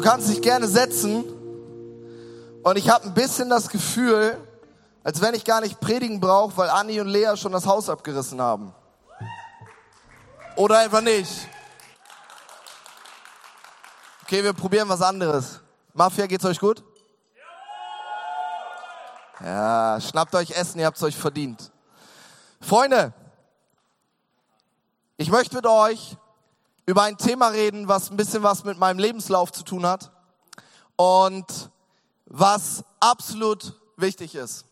Du kannst dich gerne setzen. Und ich habe ein bisschen das Gefühl, als wenn ich gar nicht predigen brauche, weil Anni und Lea schon das Haus abgerissen haben. Oder einfach nicht. Okay, wir probieren was anderes. Mafia, geht's euch gut? Ja, schnappt euch Essen, ihr habt's euch verdient. Freunde, ich möchte mit euch über ein Thema reden, was ein bisschen was mit meinem Lebenslauf zu tun hat und was absolut wichtig ist.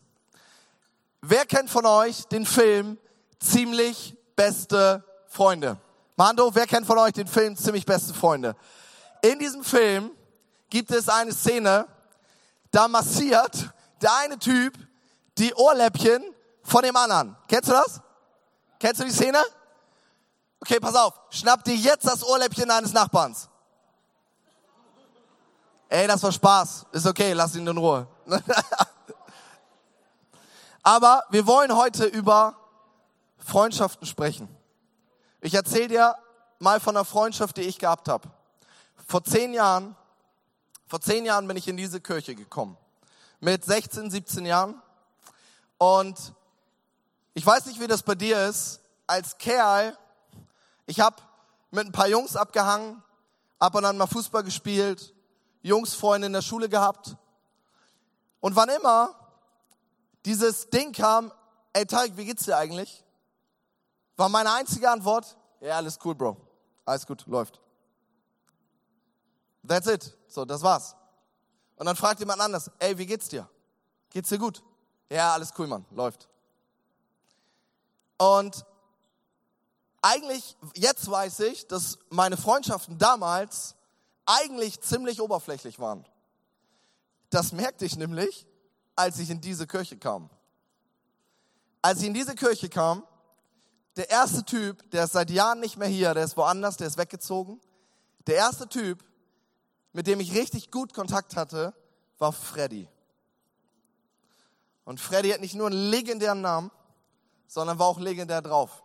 Wer kennt von euch den Film Ziemlich beste Freunde? Mando, wer kennt von euch den Film Ziemlich beste Freunde? In diesem Film gibt es eine Szene, da massiert der eine Typ die Ohrläppchen von dem anderen. Kennst du das? Kennst du die Szene? Okay, pass auf. Schnapp dir jetzt das Ohrläppchen deines Nachbarns. Ey, das war Spaß. Ist okay, lass ihn in Ruhe. Aber wir wollen heute über Freundschaften sprechen. Ich erzähle dir mal von einer Freundschaft, die ich gehabt habe. Vor zehn Jahren, vor zehn Jahren bin ich in diese Kirche gekommen. Mit 16, 17 Jahren. Und ich weiß nicht, wie das bei dir ist. Als Kerl ich habe mit ein paar Jungs abgehangen, ab und an mal Fußball gespielt, Jungsfreunde in der Schule gehabt. Und wann immer dieses Ding kam, ey Tarek, wie geht's dir eigentlich? War meine einzige Antwort, ja, alles cool, Bro. Alles gut, läuft. That's it. So, das war's. Und dann fragt jemand anders, ey, wie geht's dir? Geht's dir gut? Ja, alles cool, Mann, läuft. Und eigentlich, jetzt weiß ich, dass meine Freundschaften damals eigentlich ziemlich oberflächlich waren. Das merkte ich nämlich, als ich in diese Kirche kam. Als ich in diese Kirche kam, der erste Typ, der ist seit Jahren nicht mehr hier, der ist woanders, der ist weggezogen. Der erste Typ, mit dem ich richtig gut Kontakt hatte, war Freddy. Und Freddy hat nicht nur einen legendären Namen, sondern war auch legendär drauf.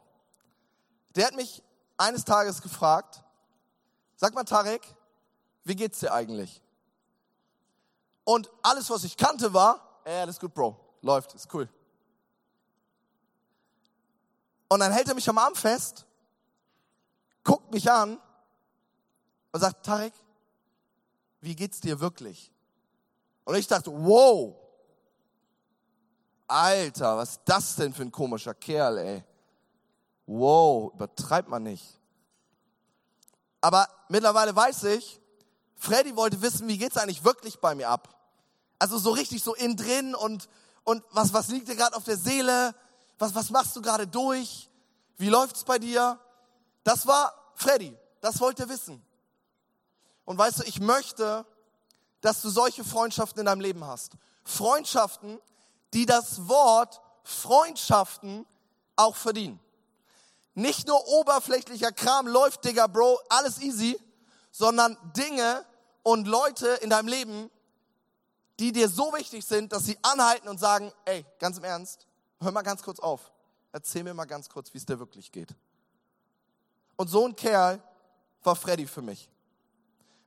Der hat mich eines Tages gefragt, sag mal Tarek, wie geht's dir eigentlich? Und alles, was ich kannte, war, ey, alles gut, Bro, läuft, ist cool. Und dann hält er mich am Arm fest, guckt mich an und sagt, Tarek, wie geht's dir wirklich? Und ich dachte, wow, Alter, was ist das denn für ein komischer Kerl, ey? Wow, übertreibt man nicht. Aber mittlerweile weiß ich, Freddy wollte wissen, wie geht's eigentlich wirklich bei mir ab? Also so richtig so innen drin und, und was, was liegt dir gerade auf der Seele? Was, was machst du gerade durch? Wie läuft's bei dir? Das war Freddy. Das wollte er wissen. Und weißt du, ich möchte, dass du solche Freundschaften in deinem Leben hast. Freundschaften, die das Wort Freundschaften auch verdienen. Nicht nur oberflächlicher Kram läuft, Digga, Bro, alles easy, sondern Dinge und Leute in deinem Leben, die dir so wichtig sind, dass sie anhalten und sagen, ey, ganz im Ernst, hör mal ganz kurz auf. Erzähl mir mal ganz kurz, wie es dir wirklich geht. Und so ein Kerl war Freddy für mich.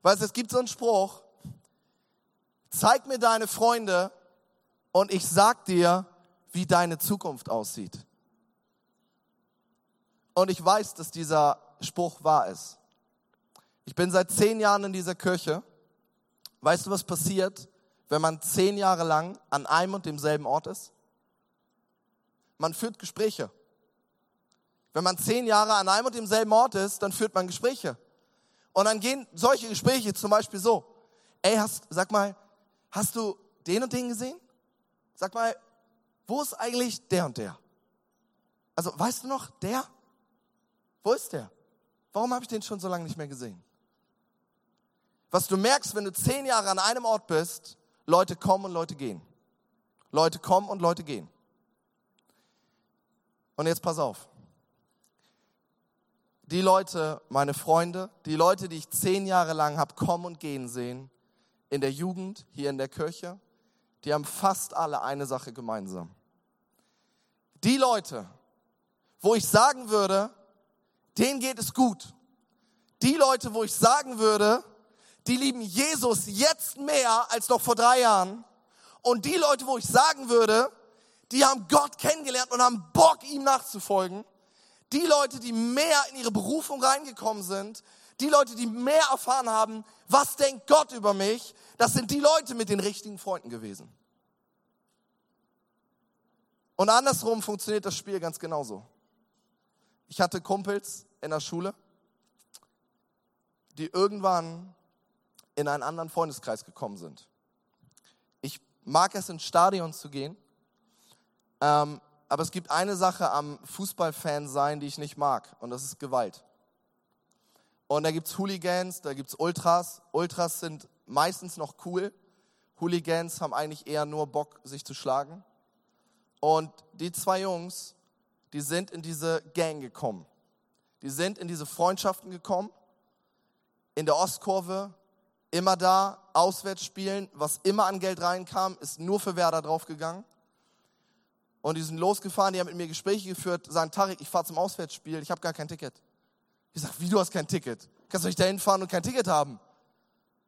Weißt du, es gibt so einen Spruch, zeig mir deine Freunde und ich sag dir, wie deine Zukunft aussieht. Und ich weiß, dass dieser Spruch wahr ist. Ich bin seit zehn Jahren in dieser Kirche. Weißt du, was passiert, wenn man zehn Jahre lang an einem und demselben Ort ist? Man führt Gespräche. Wenn man zehn Jahre an einem und demselben Ort ist, dann führt man Gespräche. Und dann gehen solche Gespräche zum Beispiel so. Ey, hast, sag mal, hast du den und den gesehen? Sag mal, wo ist eigentlich der und der? Also, weißt du noch, der? Wo ist der? Warum habe ich den schon so lange nicht mehr gesehen? Was du merkst, wenn du zehn Jahre an einem Ort bist, Leute kommen und Leute gehen. Leute kommen und Leute gehen. Und jetzt pass auf. Die Leute, meine Freunde, die Leute, die ich zehn Jahre lang habe kommen und gehen sehen, in der Jugend, hier in der Kirche, die haben fast alle eine Sache gemeinsam. Die Leute, wo ich sagen würde, denen geht es gut. Die Leute, wo ich sagen würde, die lieben Jesus jetzt mehr als noch vor drei Jahren. Und die Leute, wo ich sagen würde, die haben Gott kennengelernt und haben Bock, ihm nachzufolgen. Die Leute, die mehr in ihre Berufung reingekommen sind, die Leute, die mehr erfahren haben, was denkt Gott über mich, das sind die Leute mit den richtigen Freunden gewesen. Und andersrum funktioniert das Spiel ganz genauso. Ich hatte Kumpels in der Schule, die irgendwann in einen anderen Freundeskreis gekommen sind. Ich mag es, ins Stadion zu gehen, ähm, aber es gibt eine Sache am Fußballfan sein, die ich nicht mag, und das ist Gewalt. Und da gibt es Hooligans, da gibt es Ultras. Ultras sind meistens noch cool. Hooligans haben eigentlich eher nur Bock, sich zu schlagen. Und die zwei Jungs, die sind in diese Gang gekommen. Die sind in diese Freundschaften gekommen. In der Ostkurve, immer da, auswärts spielen. Was immer an Geld reinkam, ist nur für Werder draufgegangen. Und die sind losgefahren, die haben mit mir Gespräche geführt, sagen, Tarek, ich fahre zum Auswärtsspiel, ich habe gar kein Ticket. Ich sage, wie, du hast kein Ticket? Kannst du nicht dahin fahren und kein Ticket haben?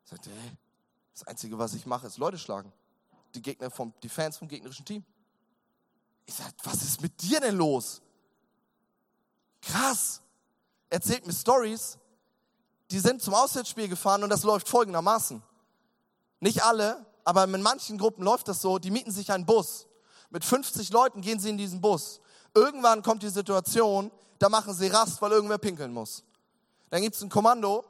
Ich sagte, ey, das Einzige, was ich mache, ist Leute schlagen. Die Gegner vom, die Fans vom gegnerischen Team. Ich sage, was ist mit dir denn los? Krass. Erzählt mir Stories. Die sind zum Auswärtsspiel gefahren und das läuft folgendermaßen. Nicht alle, aber in manchen Gruppen läuft das so, die mieten sich einen Bus. Mit 50 Leuten gehen sie in diesen Bus. Irgendwann kommt die Situation, da machen sie Rast, weil irgendwer pinkeln muss. Dann gibt es ein Kommando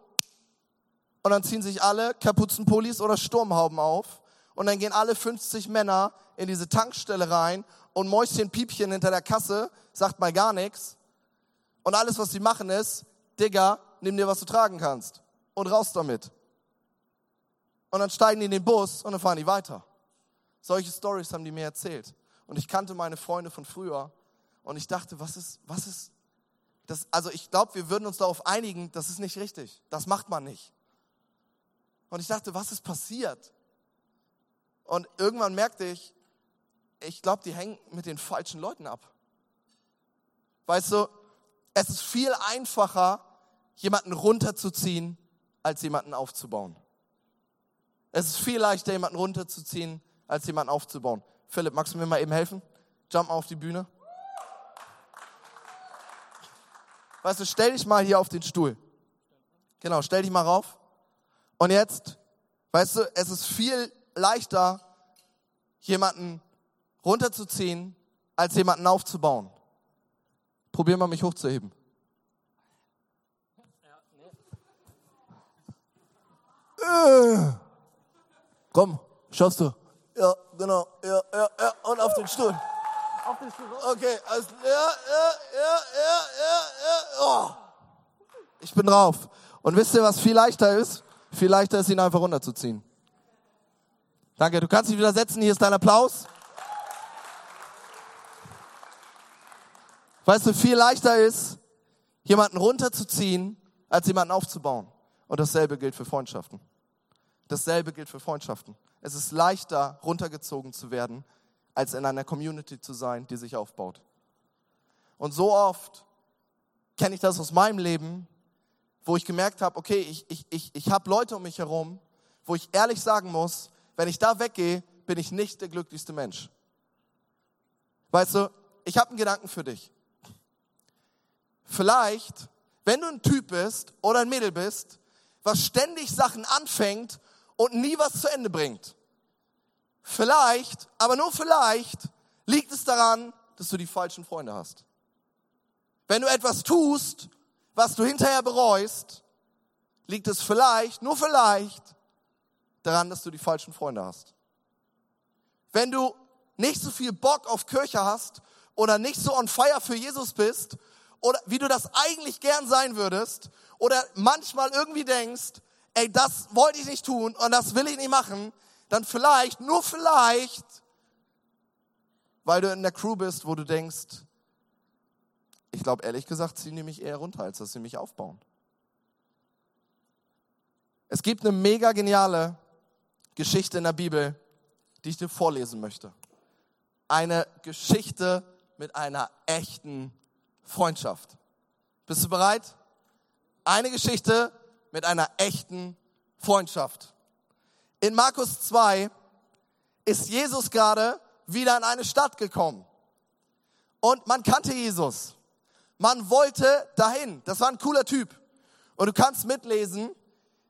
und dann ziehen sich alle Kapuzenpullis oder Sturmhauben auf und dann gehen alle 50 Männer in diese Tankstelle rein und Mäuschen Piepchen hinter der Kasse sagt mal gar nichts. Und alles, was sie machen, ist, Digga, nimm dir, was du tragen kannst. Und raus damit. Und dann steigen die in den Bus und dann fahren die weiter. Solche Stories haben die mir erzählt. Und ich kannte meine Freunde von früher. Und ich dachte, was ist, was ist, das, also ich glaube, wir würden uns darauf einigen, das ist nicht richtig. Das macht man nicht. Und ich dachte, was ist passiert? Und irgendwann merkte ich, ich glaube, die hängen mit den falschen Leuten ab. Weißt du, es ist viel einfacher, jemanden runterzuziehen, als jemanden aufzubauen. Es ist viel leichter, jemanden runterzuziehen, als jemanden aufzubauen. Philipp, magst du mir mal eben helfen? Jump auf die Bühne. Weißt du, stell dich mal hier auf den Stuhl. Genau, stell dich mal rauf. Und jetzt, weißt du, es ist viel leichter, jemanden runterzuziehen, als jemanden aufzubauen. Probier mal, mich hochzuheben. Äh. Komm, schaffst du. Ja, genau. Ja, ja, ja. Und auf den Stuhl. Auf den Stuhl. Okay, also, ja, ja, ja, ja, ja, ja. Oh. Ich bin drauf. Und wisst ihr, was viel leichter ist? Viel leichter ist, ihn einfach runterzuziehen. Danke, du kannst dich wieder setzen. Hier ist dein Applaus. Weißt du, viel leichter ist, jemanden runterzuziehen, als jemanden aufzubauen. Und dasselbe gilt für Freundschaften. Dasselbe gilt für Freundschaften. Es ist leichter, runtergezogen zu werden, als in einer Community zu sein, die sich aufbaut. Und so oft kenne ich das aus meinem Leben, wo ich gemerkt habe, okay, ich, ich, ich, ich habe Leute um mich herum, wo ich ehrlich sagen muss, wenn ich da weggehe, bin ich nicht der glücklichste Mensch. Weißt du, ich habe einen Gedanken für dich. Vielleicht, wenn du ein Typ bist oder ein Mädel bist, was ständig Sachen anfängt und nie was zu Ende bringt. Vielleicht, aber nur vielleicht, liegt es daran, dass du die falschen Freunde hast. Wenn du etwas tust, was du hinterher bereust, liegt es vielleicht, nur vielleicht, daran, dass du die falschen Freunde hast. Wenn du nicht so viel Bock auf Kirche hast oder nicht so on fire für Jesus bist oder wie du das eigentlich gern sein würdest oder manchmal irgendwie denkst, ey, das wollte ich nicht tun und das will ich nicht machen, dann vielleicht, nur vielleicht, weil du in der Crew bist, wo du denkst, ich glaube ehrlich gesagt, ziehen die mich eher runter, als dass sie mich aufbauen. Es gibt eine mega geniale Geschichte in der Bibel, die ich dir vorlesen möchte. Eine Geschichte mit einer echten Freundschaft. Bist du bereit? Eine Geschichte mit einer echten Freundschaft. In Markus 2 ist Jesus gerade wieder in eine Stadt gekommen. Und man kannte Jesus. Man wollte dahin. Das war ein cooler Typ. Und du kannst mitlesen.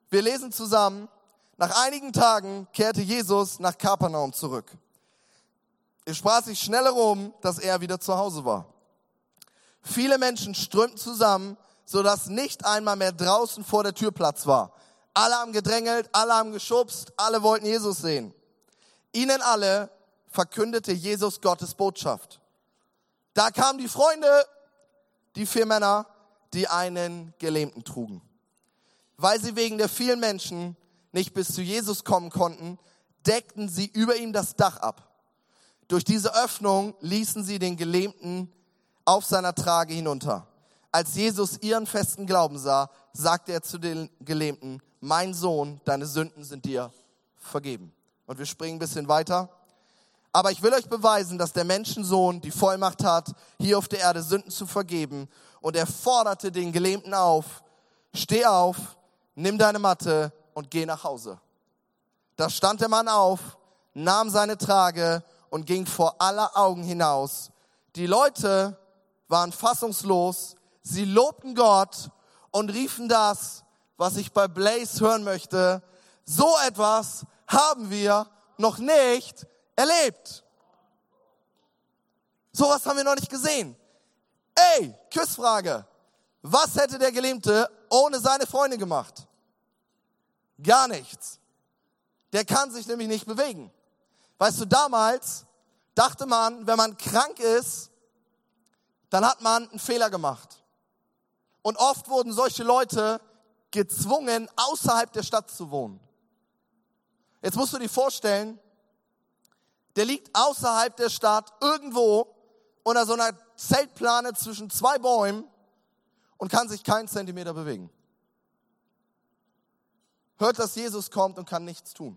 Wir lesen zusammen. Nach einigen Tagen kehrte Jesus nach Kapernaum zurück. Es sprach sich schnell herum, dass er wieder zu Hause war. Viele Menschen strömten zusammen, sodass nicht einmal mehr draußen vor der Tür Platz war. Alle haben gedrängelt, alle haben geschubst, alle wollten Jesus sehen. Ihnen alle verkündete Jesus Gottes Botschaft. Da kamen die Freunde, die vier Männer, die einen Gelähmten trugen. Weil sie wegen der vielen Menschen nicht bis zu Jesus kommen konnten, deckten sie über ihm das Dach ab. Durch diese Öffnung ließen sie den Gelähmten auf seiner Trage hinunter. Als Jesus ihren festen Glauben sah, sagte er zu den Gelähmten, mein Sohn, deine Sünden sind dir vergeben. Und wir springen ein bisschen weiter. Aber ich will euch beweisen, dass der Menschensohn die Vollmacht hat, hier auf der Erde Sünden zu vergeben. Und er forderte den Gelähmten auf, steh auf, nimm deine Matte und geh nach Hause. Da stand der Mann auf, nahm seine Trage und ging vor aller Augen hinaus. Die Leute waren fassungslos, sie lobten Gott und riefen das, was ich bei Blaze hören möchte. So etwas haben wir noch nicht erlebt. Sowas haben wir noch nicht gesehen. Ey, Küssfrage. Was hätte der Gelähmte ohne seine Freunde gemacht? Gar nichts. Der kann sich nämlich nicht bewegen. Weißt du, damals dachte man, wenn man krank ist, dann hat man einen Fehler gemacht. Und oft wurden solche Leute gezwungen, außerhalb der Stadt zu wohnen. Jetzt musst du dir vorstellen, der liegt außerhalb der Stadt irgendwo unter so einer Zeltplane zwischen zwei Bäumen und kann sich keinen Zentimeter bewegen. Hört, dass Jesus kommt und kann nichts tun.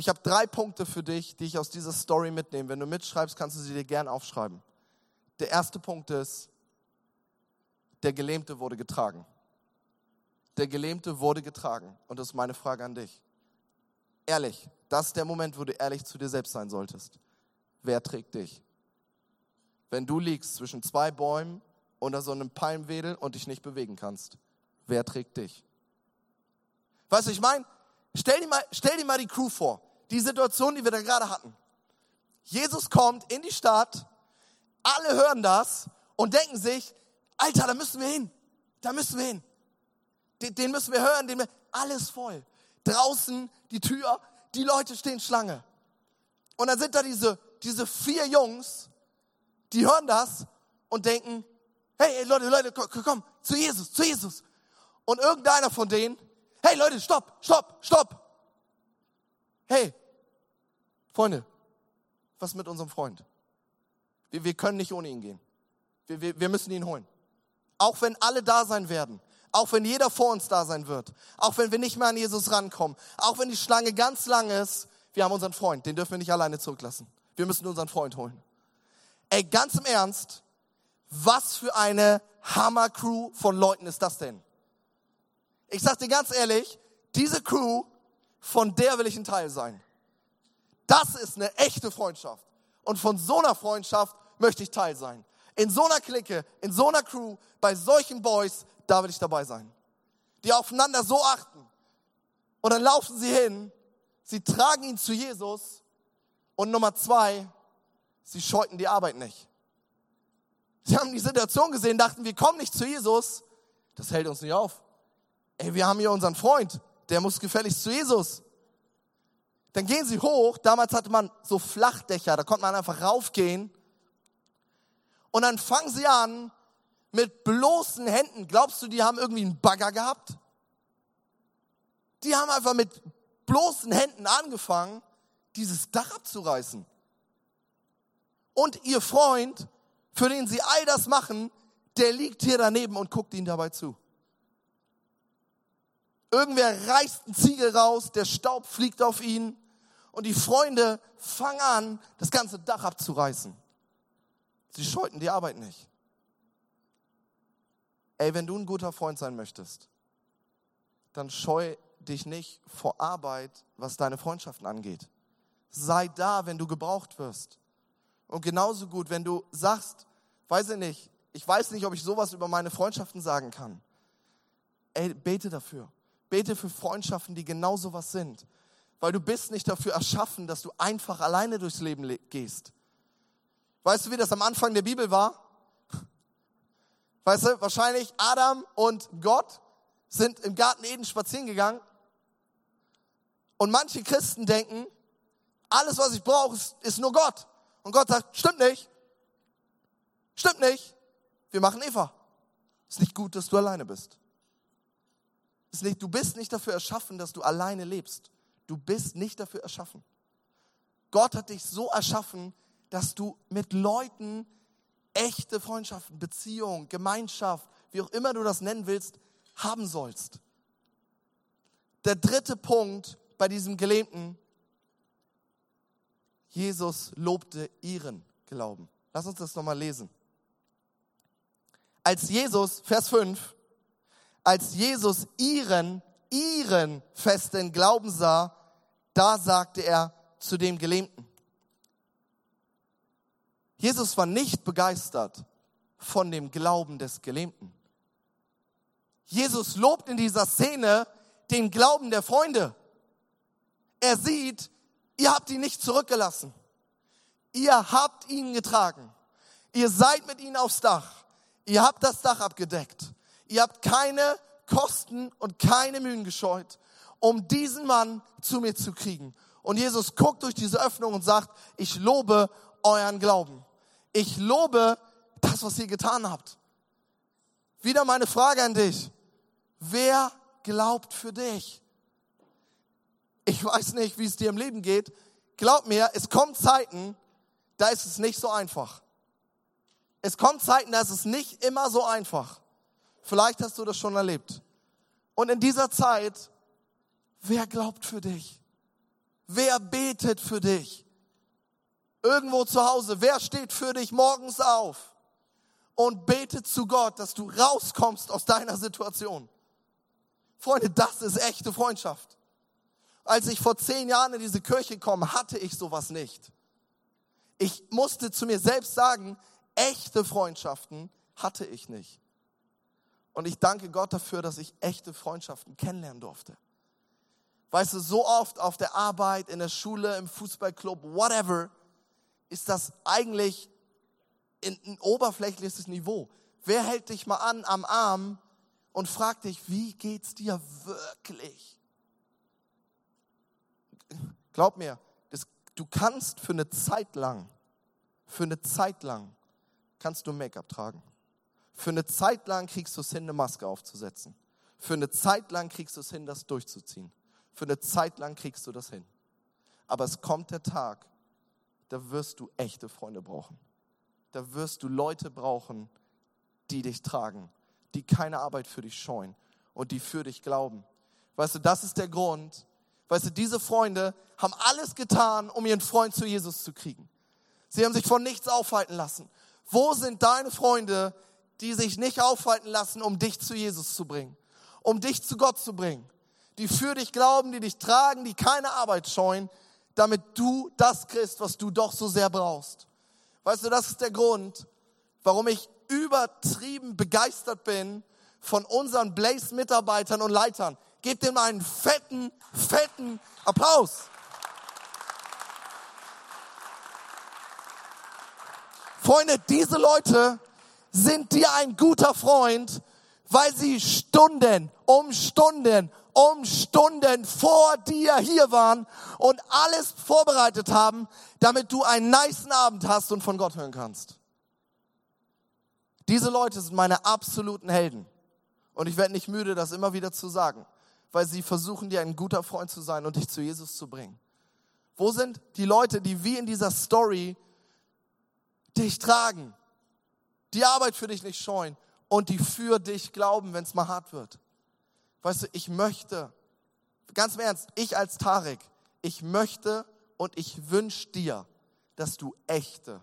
Ich habe drei Punkte für dich, die ich aus dieser Story mitnehme. Wenn du mitschreibst, kannst du sie dir gern aufschreiben. Der erste Punkt ist, der Gelähmte wurde getragen. Der Gelähmte wurde getragen. Und das ist meine Frage an dich. Ehrlich, das ist der Moment, wo du ehrlich zu dir selbst sein solltest. Wer trägt dich? Wenn du liegst zwischen zwei Bäumen unter so einem Palmwedel und dich nicht bewegen kannst, wer trägt dich? Weißt du, ich meine, stell, stell dir mal die Crew vor, die Situation, die wir da gerade hatten. Jesus kommt in die Stadt, alle hören das und denken sich, Alter, da müssen wir hin, da müssen wir hin. Den, den müssen wir hören, den wir, alles voll. Draußen die Tür, die Leute stehen Schlange. Und dann sind da diese, diese vier Jungs, die hören das und denken, hey Leute, Leute, komm, komm, zu Jesus, zu Jesus. Und irgendeiner von denen, hey Leute, stopp, stopp, stopp. Hey, Freunde, was mit unserem Freund? Wir, wir können nicht ohne ihn gehen. Wir, wir, wir müssen ihn holen. Auch wenn alle da sein werden. Auch wenn jeder vor uns da sein wird. Auch wenn wir nicht mehr an Jesus rankommen. Auch wenn die Schlange ganz lang ist. Wir haben unseren Freund. Den dürfen wir nicht alleine zurücklassen. Wir müssen unseren Freund holen. Ey, ganz im Ernst. Was für eine Hammer-Crew von Leuten ist das denn? Ich sag dir ganz ehrlich, diese Crew, von der will ich ein Teil sein. Das ist eine echte Freundschaft. Und von so einer Freundschaft möchte ich Teil sein. In so einer Clique, in so einer Crew, bei solchen Boys, da will ich dabei sein. Die aufeinander so achten. Und dann laufen sie hin, sie tragen ihn zu Jesus. Und Nummer zwei, sie scheuten die Arbeit nicht. Sie haben die Situation gesehen, dachten, wir kommen nicht zu Jesus. Das hält uns nicht auf. Ey, wir haben hier unseren Freund, der muss gefälligst zu Jesus. Dann gehen sie hoch. Damals hatte man so Flachdächer, da konnte man einfach raufgehen. Und dann fangen sie an, mit bloßen Händen. Glaubst du, die haben irgendwie einen Bagger gehabt? Die haben einfach mit bloßen Händen angefangen, dieses Dach abzureißen. Und ihr Freund, für den sie all das machen, der liegt hier daneben und guckt ihnen dabei zu. Irgendwer reißt einen Ziegel raus, der Staub fliegt auf ihn und die Freunde fangen an, das ganze Dach abzureißen. Sie scheuten die Arbeit nicht. Ey, wenn du ein guter Freund sein möchtest, dann scheu dich nicht vor Arbeit, was deine Freundschaften angeht. Sei da, wenn du gebraucht wirst. Und genauso gut, wenn du sagst, weiß ich nicht, ich weiß nicht, ob ich sowas über meine Freundschaften sagen kann. Ey, bete dafür. Bete für Freundschaften, die genau sowas sind. Weil du bist nicht dafür erschaffen, dass du einfach alleine durchs Leben gehst. Weißt du, wie das am Anfang der Bibel war? Weißt du, wahrscheinlich Adam und Gott sind im Garten Eden spazieren gegangen. Und manche Christen denken, alles, was ich brauche, ist, ist nur Gott. Und Gott sagt, stimmt nicht. Stimmt nicht. Wir machen Eva. Ist nicht gut, dass du alleine bist. Nicht, du bist nicht dafür erschaffen, dass du alleine lebst. Du bist nicht dafür erschaffen. Gott hat dich so erschaffen, dass du mit Leuten echte Freundschaften, Beziehung, Gemeinschaft, wie auch immer du das nennen willst, haben sollst. Der dritte Punkt bei diesem Gelähmten, Jesus lobte ihren Glauben. Lass uns das nochmal lesen. Als Jesus, Vers 5, als Jesus ihren, ihren festen Glauben sah, da sagte er zu dem Gelähmten. Jesus war nicht begeistert von dem Glauben des Gelähmten. Jesus lobt in dieser Szene den Glauben der Freunde. Er sieht, ihr habt ihn nicht zurückgelassen. Ihr habt ihn getragen. Ihr seid mit ihm aufs Dach. Ihr habt das Dach abgedeckt. Ihr habt keine Kosten und keine Mühen gescheut, um diesen Mann zu mir zu kriegen. Und Jesus guckt durch diese Öffnung und sagt, ich lobe euren Glauben. Ich lobe das, was ihr getan habt. Wieder meine Frage an dich. Wer glaubt für dich? Ich weiß nicht, wie es dir im Leben geht. Glaub mir, es kommt Zeiten, da ist es nicht so einfach. Es kommt Zeiten, da ist es nicht immer so einfach. Vielleicht hast du das schon erlebt. Und in dieser Zeit, wer glaubt für dich? Wer betet für dich? Irgendwo zu Hause, wer steht für dich morgens auf und betet zu Gott, dass du rauskommst aus deiner Situation? Freunde, das ist echte Freundschaft. Als ich vor zehn Jahren in diese Kirche komme, hatte ich sowas nicht. Ich musste zu mir selbst sagen, echte Freundschaften hatte ich nicht. Und ich danke Gott dafür, dass ich echte Freundschaften kennenlernen durfte. Weißt du, so oft auf der Arbeit, in der Schule, im Fußballclub, whatever, ist das eigentlich ein oberflächliches Niveau. Wer hält dich mal an am Arm und fragt dich, wie geht's dir wirklich? Glaub mir, das, du kannst für eine Zeit lang, für eine Zeit lang, kannst du Make-up tragen. Für eine Zeit lang kriegst du es hin, eine Maske aufzusetzen. Für eine Zeit lang kriegst du es hin, das durchzuziehen. Für eine Zeit lang kriegst du das hin. Aber es kommt der Tag, da wirst du echte Freunde brauchen. Da wirst du Leute brauchen, die dich tragen, die keine Arbeit für dich scheuen und die für dich glauben. Weißt du, das ist der Grund. Weißt du, diese Freunde haben alles getan, um ihren Freund zu Jesus zu kriegen. Sie haben sich von nichts aufhalten lassen. Wo sind deine Freunde, die sich nicht aufhalten lassen, um dich zu Jesus zu bringen, um dich zu Gott zu bringen, die für dich glauben, die dich tragen, die keine Arbeit scheuen, damit du das kriegst, was du doch so sehr brauchst. Weißt du, das ist der Grund, warum ich übertrieben begeistert bin von unseren Blaze-Mitarbeitern und Leitern. Gebt dem einen fetten, fetten Applaus. Freunde, diese Leute sind dir ein guter Freund, weil sie Stunden um Stunden um Stunden vor dir hier waren und alles vorbereitet haben, damit du einen niceen Abend hast und von Gott hören kannst. Diese Leute sind meine absoluten Helden. Und ich werde nicht müde, das immer wieder zu sagen, weil sie versuchen, dir ein guter Freund zu sein und dich zu Jesus zu bringen. Wo sind die Leute, die wie in dieser Story dich tragen, die Arbeit für dich nicht scheuen und die für dich glauben, wenn es mal hart wird? Weißt du, ich möchte, ganz im Ernst, ich als Tarek, ich möchte und ich wünsche dir, dass du echte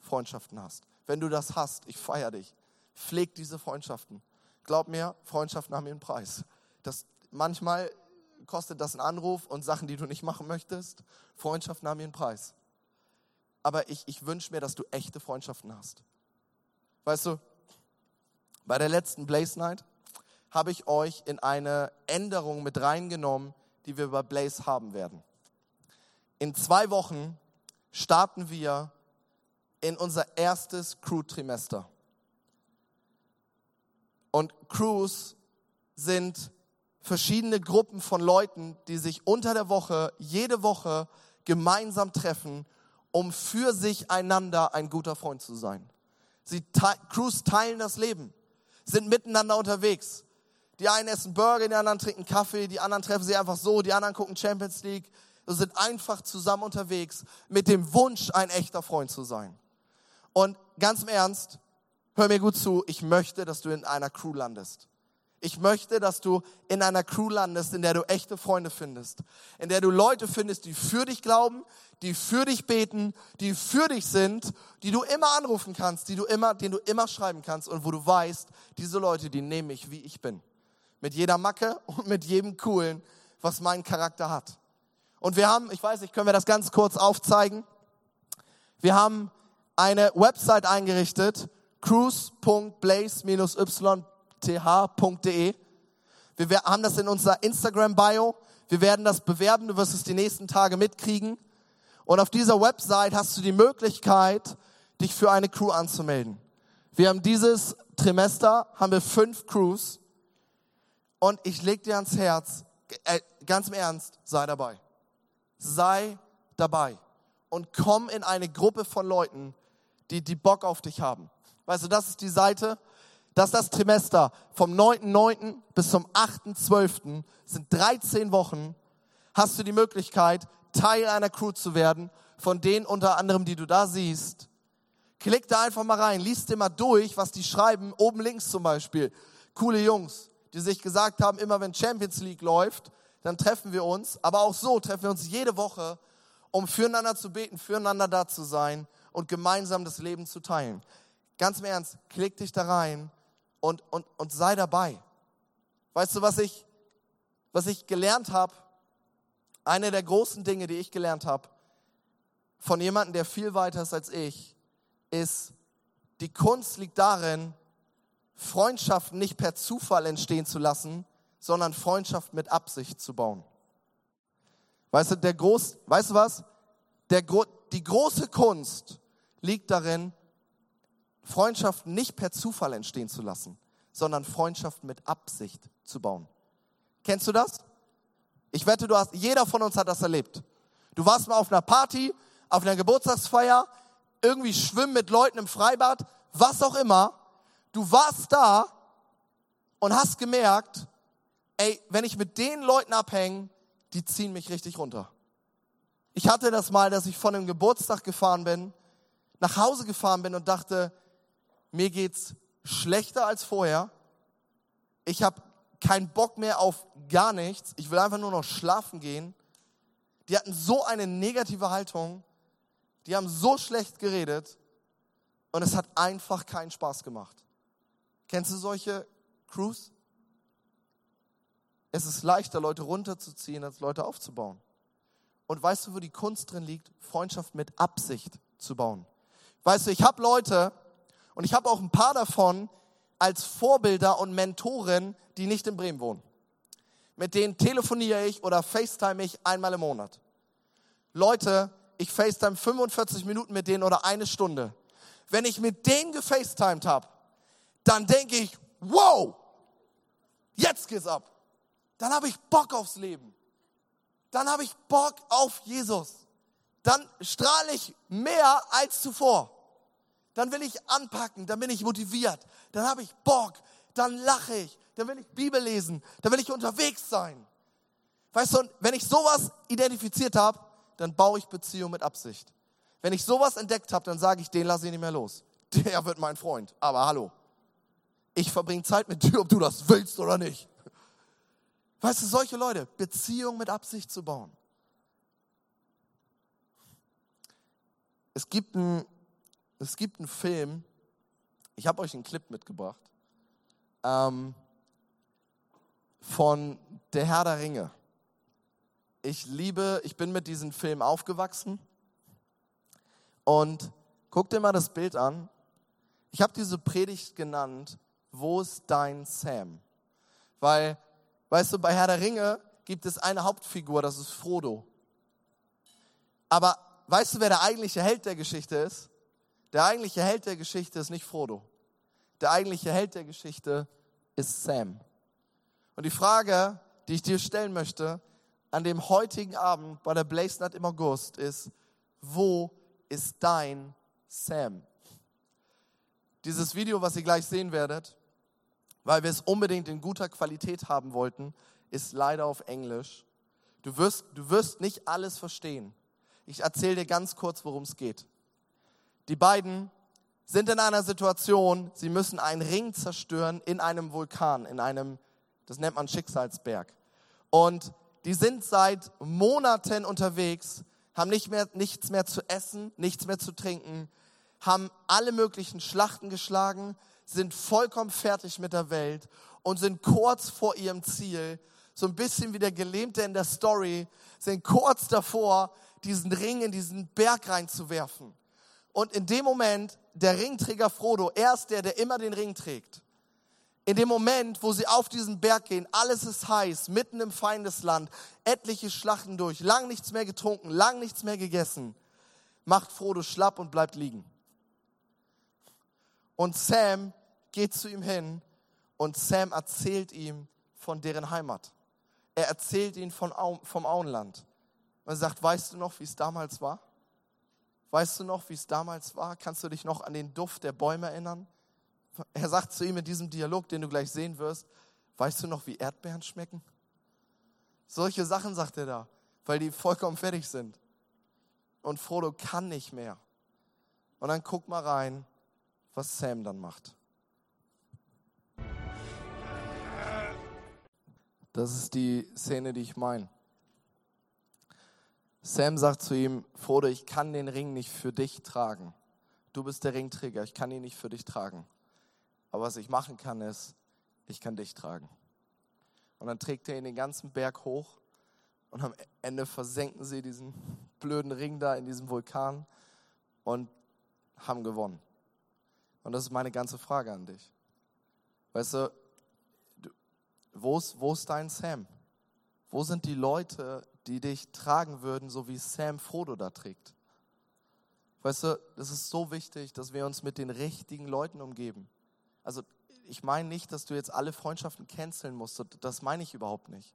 Freundschaften hast. Wenn du das hast, ich feiere dich. Pfleg diese Freundschaften. Glaub mir, Freundschaften haben ihren Preis. Das, manchmal kostet das einen Anruf und Sachen, die du nicht machen möchtest. Freundschaften haben ihren Preis. Aber ich, ich wünsche mir, dass du echte Freundschaften hast. Weißt du, bei der letzten Blaze Night habe ich euch in eine Änderung mit reingenommen, die wir bei Blaze haben werden. In zwei Wochen starten wir in unser erstes Crew-Trimester. Und Crews sind verschiedene Gruppen von Leuten, die sich unter der Woche, jede Woche gemeinsam treffen, um für sich einander ein guter Freund zu sein. Sie Crews teilen das Leben, sind miteinander unterwegs. Die einen essen Burger, die anderen trinken Kaffee, die anderen treffen sie einfach so, die anderen gucken Champions League. Sie sind einfach zusammen unterwegs mit dem Wunsch, ein echter Freund zu sein. Und ganz im Ernst, hör mir gut zu, ich möchte, dass du in einer Crew landest. Ich möchte, dass du in einer Crew landest, in der du echte Freunde findest, in der du Leute findest, die für dich glauben, die für dich beten, die für dich sind, die du immer anrufen kannst, die du immer, denen du immer schreiben kannst und wo du weißt, diese Leute, die nehmen mich, wie ich bin. Mit jeder Macke und mit jedem Coolen, was meinen Charakter hat. Und wir haben, ich weiß nicht, können wir das ganz kurz aufzeigen? Wir haben eine Website eingerichtet, cruise.blaze-y th.de. Wir haben das in unserer Instagram-Bio. Wir werden das bewerben. Du wirst es die nächsten Tage mitkriegen. Und auf dieser Website hast du die Möglichkeit, dich für eine Crew anzumelden. Wir haben dieses Trimester, haben wir fünf Crews. Und ich leg dir ans Herz, äh, ganz im Ernst, sei dabei. Sei dabei. Und komm in eine Gruppe von Leuten, die, die Bock auf dich haben. Weißt du, das ist die Seite, dass das Trimester vom 9.9. bis zum 8.12. sind 13 Wochen, hast du die Möglichkeit, Teil einer Crew zu werden, von denen unter anderem, die du da siehst. Klick da einfach mal rein, liest dir mal durch, was die schreiben, oben links zum Beispiel. Coole Jungs, die sich gesagt haben, immer wenn Champions League läuft, dann treffen wir uns. Aber auch so treffen wir uns jede Woche, um füreinander zu beten, füreinander da zu sein und gemeinsam das Leben zu teilen. Ganz im Ernst, klick dich da rein und, und, und sei dabei. Weißt du, was ich, was ich gelernt habe? Eine der großen Dinge, die ich gelernt habe, von jemandem, der viel weiter ist als ich, ist, die Kunst liegt darin, Freundschaften nicht per Zufall entstehen zu lassen, sondern Freundschaft mit Absicht zu bauen. Weißt du, der groß, weißt du was? Der, die große Kunst liegt darin, Freundschaften nicht per Zufall entstehen zu lassen, sondern Freundschaften mit Absicht zu bauen. Kennst du das? Ich wette, du hast, jeder von uns hat das erlebt. Du warst mal auf einer Party, auf einer Geburtstagsfeier, irgendwie schwimmen mit Leuten im Freibad, was auch immer. Du warst da und hast gemerkt, ey, wenn ich mit den Leuten abhänge, die ziehen mich richtig runter. Ich hatte das mal, dass ich von einem Geburtstag gefahren bin, nach Hause gefahren bin und dachte, mir geht's schlechter als vorher. Ich habe keinen Bock mehr auf gar nichts. Ich will einfach nur noch schlafen gehen. Die hatten so eine negative Haltung. Die haben so schlecht geredet. Und es hat einfach keinen Spaß gemacht. Kennst du solche Crews? Es ist leichter, Leute runterzuziehen, als Leute aufzubauen. Und weißt du, wo die Kunst drin liegt? Freundschaft mit Absicht zu bauen. Weißt du, ich habe Leute, und ich habe auch ein paar davon als Vorbilder und Mentoren, die nicht in Bremen wohnen. Mit denen telefoniere ich oder FaceTime ich einmal im Monat. Leute, ich FaceTime 45 Minuten mit denen oder eine Stunde. Wenn ich mit denen gefacetimed habe, dann denke ich, wow, jetzt geht's ab. Dann habe ich Bock aufs Leben. Dann habe ich Bock auf Jesus. Dann strahle ich mehr als zuvor dann will ich anpacken, dann bin ich motiviert, dann habe ich Bock, dann lache ich, dann will ich Bibel lesen, dann will ich unterwegs sein. Weißt du, wenn ich sowas identifiziert habe, dann baue ich Beziehung mit Absicht. Wenn ich sowas entdeckt habe, dann sage ich, den lasse ich nicht mehr los. Der wird mein Freund. Aber hallo, ich verbringe Zeit mit dir, ob du das willst oder nicht. Weißt du, solche Leute, Beziehung mit Absicht zu bauen. Es gibt ein es gibt einen Film, ich habe euch einen Clip mitgebracht, ähm, von Der Herr der Ringe. Ich liebe, ich bin mit diesem Film aufgewachsen und guck dir mal das Bild an. Ich habe diese Predigt genannt, wo ist dein Sam? Weil, weißt du, bei Herr der Ringe gibt es eine Hauptfigur, das ist Frodo. Aber weißt du, wer der eigentliche Held der Geschichte ist? Der eigentliche Held der Geschichte ist nicht Frodo. Der eigentliche Held der Geschichte ist Sam. Und die Frage, die ich dir stellen möchte, an dem heutigen Abend bei der Blaze Night im August ist, wo ist dein Sam? Dieses Video, was ihr gleich sehen werdet, weil wir es unbedingt in guter Qualität haben wollten, ist leider auf Englisch. Du wirst, du wirst nicht alles verstehen. Ich erzähle dir ganz kurz, worum es geht. Die beiden sind in einer Situation, sie müssen einen Ring zerstören in einem Vulkan, in einem, das nennt man Schicksalsberg. Und die sind seit Monaten unterwegs, haben nicht mehr, nichts mehr zu essen, nichts mehr zu trinken, haben alle möglichen Schlachten geschlagen, sind vollkommen fertig mit der Welt und sind kurz vor ihrem Ziel, so ein bisschen wie der Gelähmte in der Story, sind kurz davor, diesen Ring in diesen Berg reinzuwerfen. Und in dem Moment, der Ringträger Frodo, er ist der, der immer den Ring trägt. In dem Moment, wo sie auf diesen Berg gehen, alles ist heiß, mitten im Feindesland, etliche Schlachten durch, lang nichts mehr getrunken, lang nichts mehr gegessen, macht Frodo schlapp und bleibt liegen. Und Sam geht zu ihm hin und Sam erzählt ihm von deren Heimat. Er erzählt ihm von, vom Auenland. Er sagt, weißt du noch, wie es damals war? Weißt du noch, wie es damals war? Kannst du dich noch an den Duft der Bäume erinnern? Er sagt zu ihm in diesem Dialog, den du gleich sehen wirst, weißt du noch, wie Erdbeeren schmecken? Solche Sachen sagt er da, weil die vollkommen fertig sind. Und Frodo kann nicht mehr. Und dann guck mal rein, was Sam dann macht. Das ist die Szene, die ich meine. Sam sagt zu ihm, Frodo, ich kann den Ring nicht für dich tragen. Du bist der Ringträger, ich kann ihn nicht für dich tragen. Aber was ich machen kann, ist, ich kann dich tragen. Und dann trägt er ihn den ganzen Berg hoch und am Ende versenken sie diesen blöden Ring da in diesem Vulkan und haben gewonnen. Und das ist meine ganze Frage an dich. Weißt du, wo ist, wo ist dein Sam? Wo sind die Leute, die dich tragen würden, so wie Sam Frodo da trägt? Weißt du, es ist so wichtig, dass wir uns mit den richtigen Leuten umgeben. Also ich meine nicht, dass du jetzt alle Freundschaften canceln musst, das meine ich überhaupt nicht.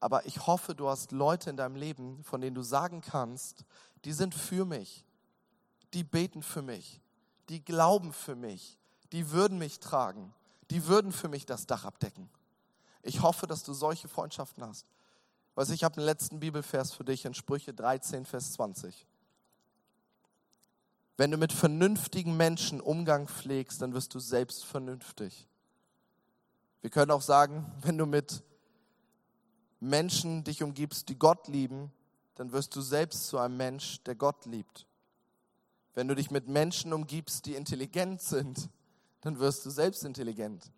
Aber ich hoffe, du hast Leute in deinem Leben, von denen du sagen kannst, die sind für mich, die beten für mich, die glauben für mich, die würden mich tragen, die würden für mich das Dach abdecken. Ich hoffe, dass du solche Freundschaften hast. Weißt ich habe einen letzten Bibelvers für dich in Sprüche 13, Vers 20. Wenn du mit vernünftigen Menschen Umgang pflegst, dann wirst du selbst vernünftig. Wir können auch sagen, wenn du mit Menschen dich umgibst, die Gott lieben, dann wirst du selbst zu einem Mensch, der Gott liebt. Wenn du dich mit Menschen umgibst, die intelligent sind, dann wirst du selbst intelligent.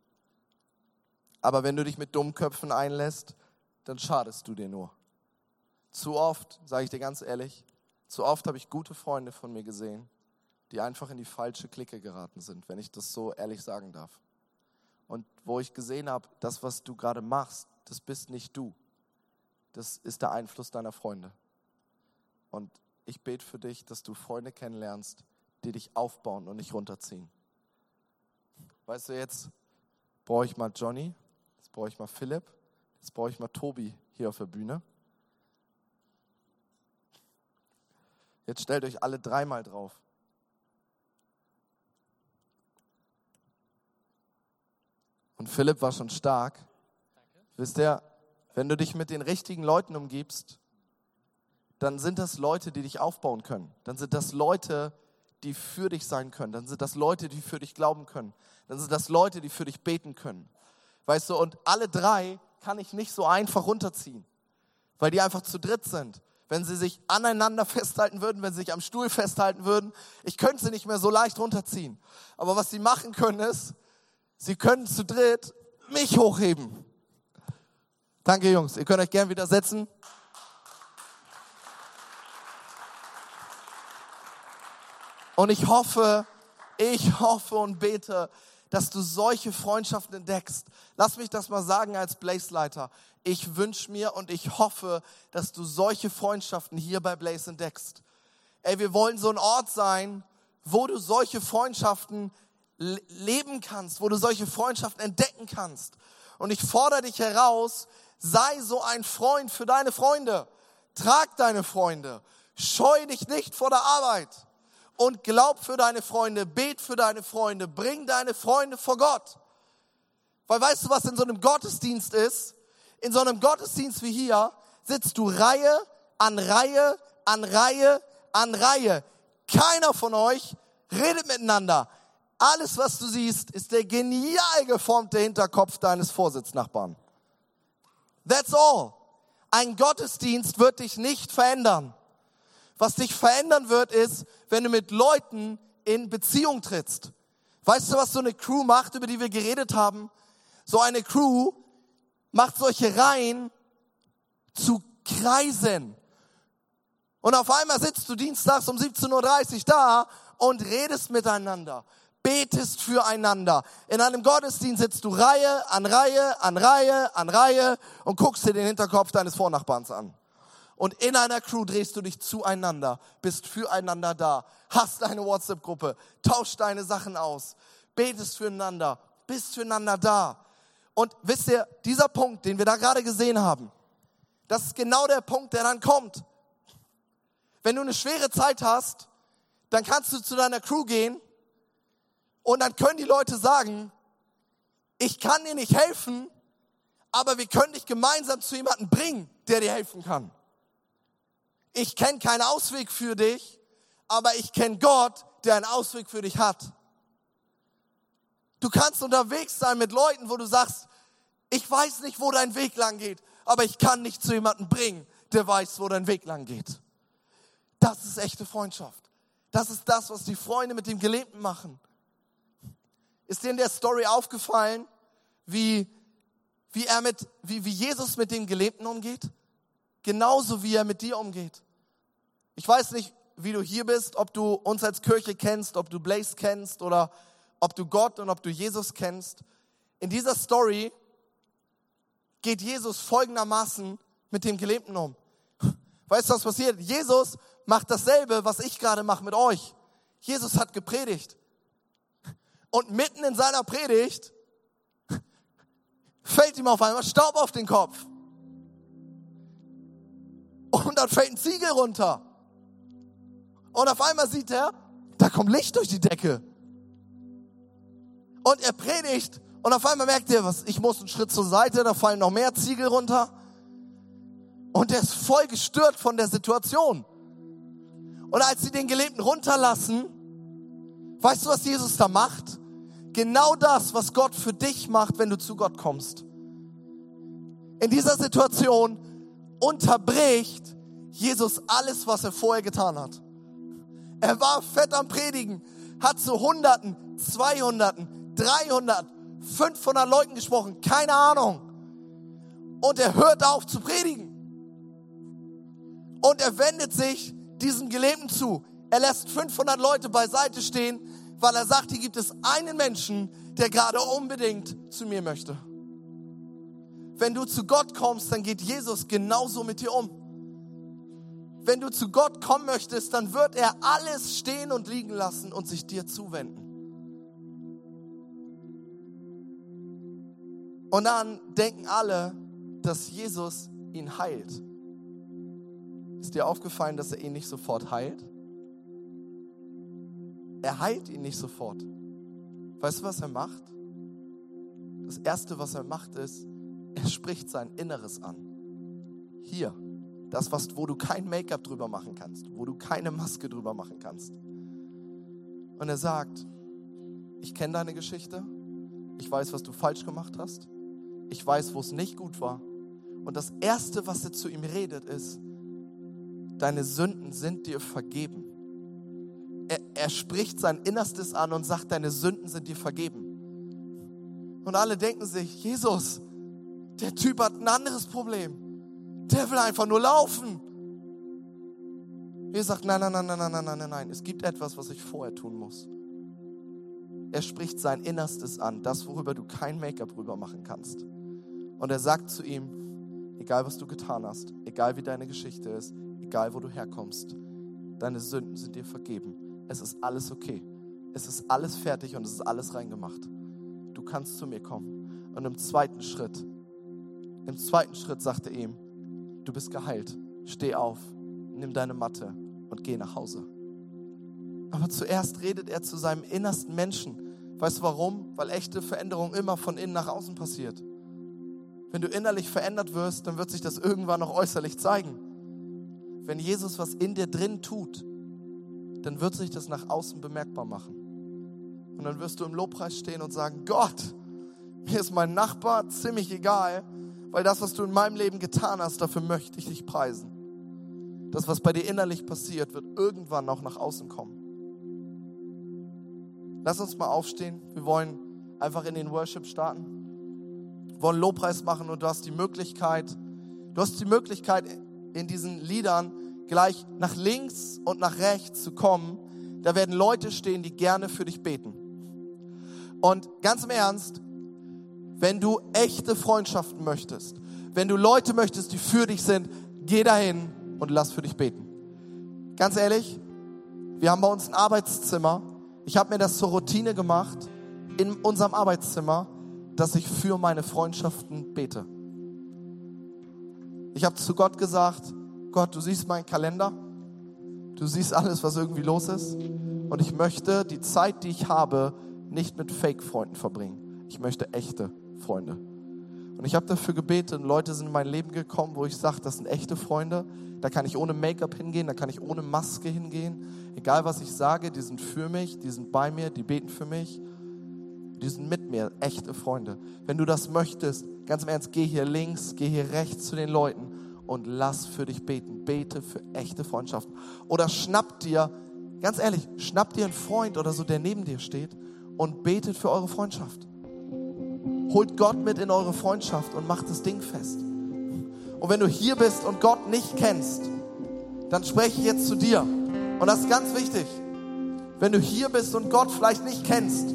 Aber wenn du dich mit Dummköpfen einlässt, dann schadest du dir nur. Zu oft, sage ich dir ganz ehrlich, zu oft habe ich gute Freunde von mir gesehen, die einfach in die falsche Clique geraten sind, wenn ich das so ehrlich sagen darf. Und wo ich gesehen habe, das, was du gerade machst, das bist nicht du. Das ist der Einfluss deiner Freunde. Und ich bete für dich, dass du Freunde kennenlernst, die dich aufbauen und nicht runterziehen. Weißt du, jetzt brauche ich mal Johnny, jetzt brauche ich mal Philipp, jetzt brauche ich mal Tobi hier auf der Bühne. Jetzt stellt euch alle dreimal drauf. Und Philipp war schon stark. Danke. Wisst ihr, wenn du dich mit den richtigen Leuten umgibst, dann sind das Leute, die dich aufbauen können. Dann sind das Leute, die für dich sein können. Dann sind das Leute, die für dich glauben können. Dann sind das Leute, die für dich beten können. Weißt du, und alle drei kann ich nicht so einfach runterziehen, weil die einfach zu dritt sind. Wenn sie sich aneinander festhalten würden, wenn sie sich am Stuhl festhalten würden, ich könnte sie nicht mehr so leicht runterziehen. Aber was sie machen können ist, Sie können zu dritt mich hochheben. Danke, Jungs. Ihr könnt euch gern wieder setzen. Und ich hoffe, ich hoffe und bete, dass du solche Freundschaften entdeckst. Lass mich das mal sagen als Blaze-Leiter. Ich wünsche mir und ich hoffe, dass du solche Freundschaften hier bei Blaze entdeckst. Ey, wir wollen so ein Ort sein, wo du solche Freundschaften leben kannst, wo du solche Freundschaften entdecken kannst. Und ich fordere dich heraus, sei so ein Freund für deine Freunde. Trag deine Freunde. Scheu dich nicht vor der Arbeit. Und glaub für deine Freunde, bet für deine Freunde, bring deine Freunde vor Gott. Weil weißt du, was in so einem Gottesdienst ist? In so einem Gottesdienst wie hier sitzt du Reihe an Reihe an Reihe an Reihe. Keiner von euch redet miteinander. Alles, was du siehst, ist der genial geformte Hinterkopf deines Vorsitznachbarn. That's all. Ein Gottesdienst wird dich nicht verändern. Was dich verändern wird, ist, wenn du mit Leuten in Beziehung trittst. Weißt du, was so eine Crew macht, über die wir geredet haben? So eine Crew macht solche Reihen zu Kreisen. Und auf einmal sitzt du dienstags um 17.30 Uhr da und redest miteinander, betest füreinander. In einem Gottesdienst sitzt du Reihe an Reihe an Reihe an Reihe und guckst dir den Hinterkopf deines Vornachbarns an. Und in einer Crew drehst du dich zueinander, bist füreinander da, hast eine WhatsApp-Gruppe, tauscht deine Sachen aus, betest füreinander, bist füreinander da. Und wisst ihr, dieser Punkt, den wir da gerade gesehen haben, das ist genau der Punkt, der dann kommt. Wenn du eine schwere Zeit hast, dann kannst du zu deiner Crew gehen und dann können die Leute sagen, ich kann dir nicht helfen, aber wir können dich gemeinsam zu jemandem bringen, der dir helfen kann. Ich kenne keinen Ausweg für dich, aber ich kenne Gott, der einen Ausweg für dich hat. Du kannst unterwegs sein mit Leuten, wo du sagst, ich weiß nicht, wo dein Weg lang geht, aber ich kann dich zu jemandem bringen, der weiß, wo dein Weg lang geht. Das ist echte Freundschaft. Das ist das, was die Freunde mit dem Gelähmten machen. Ist dir in der Story aufgefallen, wie, wie er mit, wie, wie Jesus mit dem Gelähmten umgeht? Genauso wie er mit dir umgeht. Ich weiß nicht, wie du hier bist, ob du uns als Kirche kennst, ob du Blaze kennst oder ob du Gott und ob du Jesus kennst. In dieser Story geht Jesus folgendermaßen mit dem Gelähmten um. Weißt du, was passiert? Jesus macht dasselbe, was ich gerade mache mit euch. Jesus hat gepredigt. Und mitten in seiner Predigt fällt ihm auf einmal Staub auf den Kopf. Und dann fällt ein Ziegel runter. Und auf einmal sieht er, da kommt Licht durch die Decke. Und er predigt und auf einmal merkt er, was, ich muss einen Schritt zur Seite, da fallen noch mehr Ziegel runter. Und er ist voll gestört von der Situation. Und als sie den Gelebten runterlassen, weißt du, was Jesus da macht? Genau das, was Gott für dich macht, wenn du zu Gott kommst. In dieser Situation unterbricht Jesus alles, was er vorher getan hat. Er war fett am Predigen, hat zu Hunderten, Zweihunderten, Dreihunderten, 500 Leuten gesprochen, keine Ahnung. Und er hört auf zu predigen. Und er wendet sich diesem Gelähmten zu. Er lässt 500 Leute beiseite stehen, weil er sagt, hier gibt es einen Menschen, der gerade unbedingt zu mir möchte. Wenn du zu Gott kommst, dann geht Jesus genauso mit dir um. Wenn du zu Gott kommen möchtest, dann wird er alles stehen und liegen lassen und sich dir zuwenden. Und dann denken alle, dass Jesus ihn heilt. Ist dir aufgefallen, dass er ihn nicht sofort heilt? Er heilt ihn nicht sofort. Weißt du, was er macht? Das Erste, was er macht, ist, er spricht sein Inneres an. Hier, das, was, wo du kein Make-up drüber machen kannst, wo du keine Maske drüber machen kannst. Und er sagt, ich kenne deine Geschichte, ich weiß, was du falsch gemacht hast, ich weiß, wo es nicht gut war. Und das Erste, was er zu ihm redet, ist, deine Sünden sind dir vergeben. Er, er spricht sein Innerstes an und sagt, deine Sünden sind dir vergeben. Und alle denken sich, Jesus, Der Typ hat ein anderes Problem. Der will einfach nur laufen. Jesus sagt, nein, nein, nein, nein, nein, nein, nein, nein. Es gibt etwas, was ich vorher tun muss. Er spricht sein Innerstes an, das, worüber du kein Make-up rüber machen kannst. Und er sagt zu ihm, egal was du getan hast, egal wie deine Geschichte ist, egal wo du herkommst, deine Sünden sind dir vergeben. Es ist alles okay. Es ist alles fertig und es ist alles reingemacht. Du kannst zu mir kommen. Und im zweiten Schritt, im zweiten Schritt sagte ihm, du bist geheilt. Steh auf, nimm deine Matte und geh nach Hause. Aber zuerst redet er zu seinem innersten Menschen. Weißt du warum? Weil echte Veränderung immer von innen nach außen passiert. Wenn du innerlich verändert wirst, dann wird sich das irgendwann auch äußerlich zeigen. Wenn Jesus was in dir drin tut, dann wird sich das nach außen bemerkbar machen. Und dann wirst du im Lobpreis stehen und sagen, Gott, mir ist mein Nachbar ziemlich egal, weil das, was du in meinem Leben getan hast, dafür möchte ich dich preisen. Das, was bei dir innerlich passiert, wird irgendwann auch nach außen kommen. Lass uns mal aufstehen. Wir wollen einfach in den Worship starten. Wir wollen Lobpreis machen und du hast die Möglichkeit, du hast die Möglichkeit in diesen Liedern gleich nach links und nach rechts zu kommen. Da werden Leute stehen, die gerne für dich beten. Und ganz im Ernst, wenn du echte Freundschaften möchtest, wenn du Leute möchtest, die für dich sind, geh dahin und lass für dich beten. Ganz ehrlich, wir haben bei uns ein Arbeitszimmer. Ich habe mir das zur Routine gemacht, in unserem Arbeitszimmer, dass ich für meine Freundschaften bete. Ich habe zu Gott gesagt, Gott, du siehst meinen Kalender, du siehst alles, was irgendwie los ist. Und ich möchte die Zeit, die ich habe, nicht mit Fake-Freunden verbringen. Ich möchte echte Freunde. Und ich habe dafür gebetet und Leute sind in mein Leben gekommen, wo ich sage, das sind echte Freunde. Da kann ich ohne Make-up hingehen, da kann ich ohne Maske hingehen. Egal was ich sage, die sind für mich, die sind bei mir, die beten für mich. Die sind mit mir, echte Freunde. Wenn du das möchtest, ganz im Ernst, geh hier links, geh hier rechts zu den Leuten und lass für dich beten. Bete für echte Freundschaften. Oder schnapp dir, ganz ehrlich, schnapp dir einen Freund oder so, der neben dir steht und betet für eure Freundschaft. Holt Gott mit in eure Freundschaft und macht das Ding fest. Und wenn du hier bist und Gott nicht kennst, dann spreche ich jetzt zu dir. Und das ist ganz wichtig. Wenn du hier bist und Gott vielleicht nicht kennst,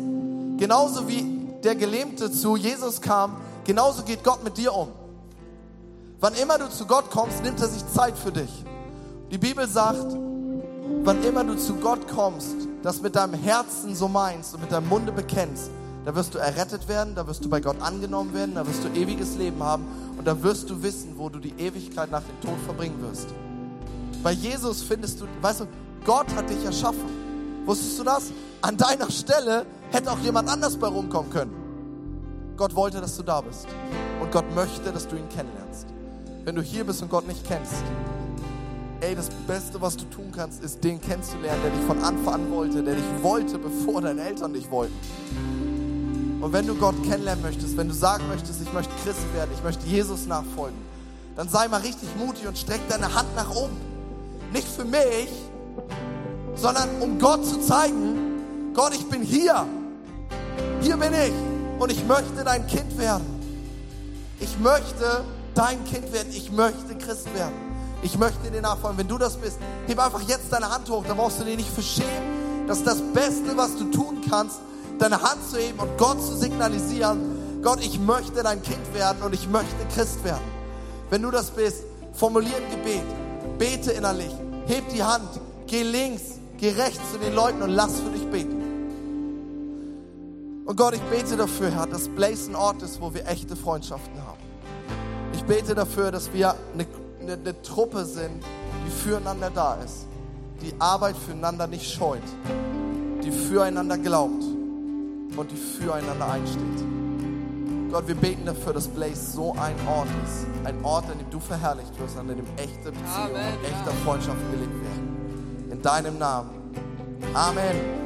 genauso wie der Gelähmte zu Jesus kam, genauso geht Gott mit dir um. Wann immer du zu Gott kommst, nimmt er sich Zeit für dich. Die Bibel sagt, wann immer du zu Gott kommst, das mit deinem Herzen so meinst und mit deinem Munde bekennst, da wirst du errettet werden, da wirst du bei Gott angenommen werden, da wirst du ewiges Leben haben und da wirst du wissen, wo du die Ewigkeit nach dem Tod verbringen wirst. Bei Jesus findest du, weißt du, Gott hat dich erschaffen. Wusstest du das? An deiner Stelle hätte auch jemand anders bei rumkommen können. Gott wollte, dass du da bist. Und Gott möchte, dass du ihn kennenlernst. Wenn du hier bist und Gott nicht kennst, ey, das Beste, was du tun kannst, ist, den kennenzulernen, der dich von Anfang an wollte, der dich wollte, bevor deine Eltern dich wollten. Und wenn du Gott kennenlernen möchtest, wenn du sagen möchtest, ich möchte Christ werden, ich möchte Jesus nachfolgen, dann sei mal richtig mutig und streck deine Hand nach oben. Nicht für mich, sondern um Gott zu zeigen, Gott, ich bin hier. Hier bin ich und ich möchte dein Kind werden. Ich möchte dein Kind werden. Ich möchte Christ werden. Ich möchte dir nachfolgen. Wenn du das bist, heb einfach jetzt deine Hand hoch. Da brauchst du dich nicht für schämen. Das ist das Beste, was du tun kannst, deine Hand zu heben und Gott zu signalisieren, Gott, ich möchte dein Kind werden und ich möchte Christ werden. Wenn du das bist, formulier ein Gebet, bete innerlich, heb die Hand, geh links, geh rechts zu den Leuten und lass für dich beten. Und Gott, ich bete dafür, Herr, dass Blaze ein Ort ist, wo wir echte Freundschaften haben. Ich bete dafür, dass wir eine, eine, eine Truppe sind, die füreinander da ist, die Arbeit füreinander nicht scheut, die füreinander glaubt und die füreinander einsteht. Gott, wir beten dafür, dass Blaze so ein Ort ist. Ein Ort, an dem du verherrlicht wirst, an dem echte Beziehungen und echte Freundschaften gelebt werden. In deinem Namen. Amen.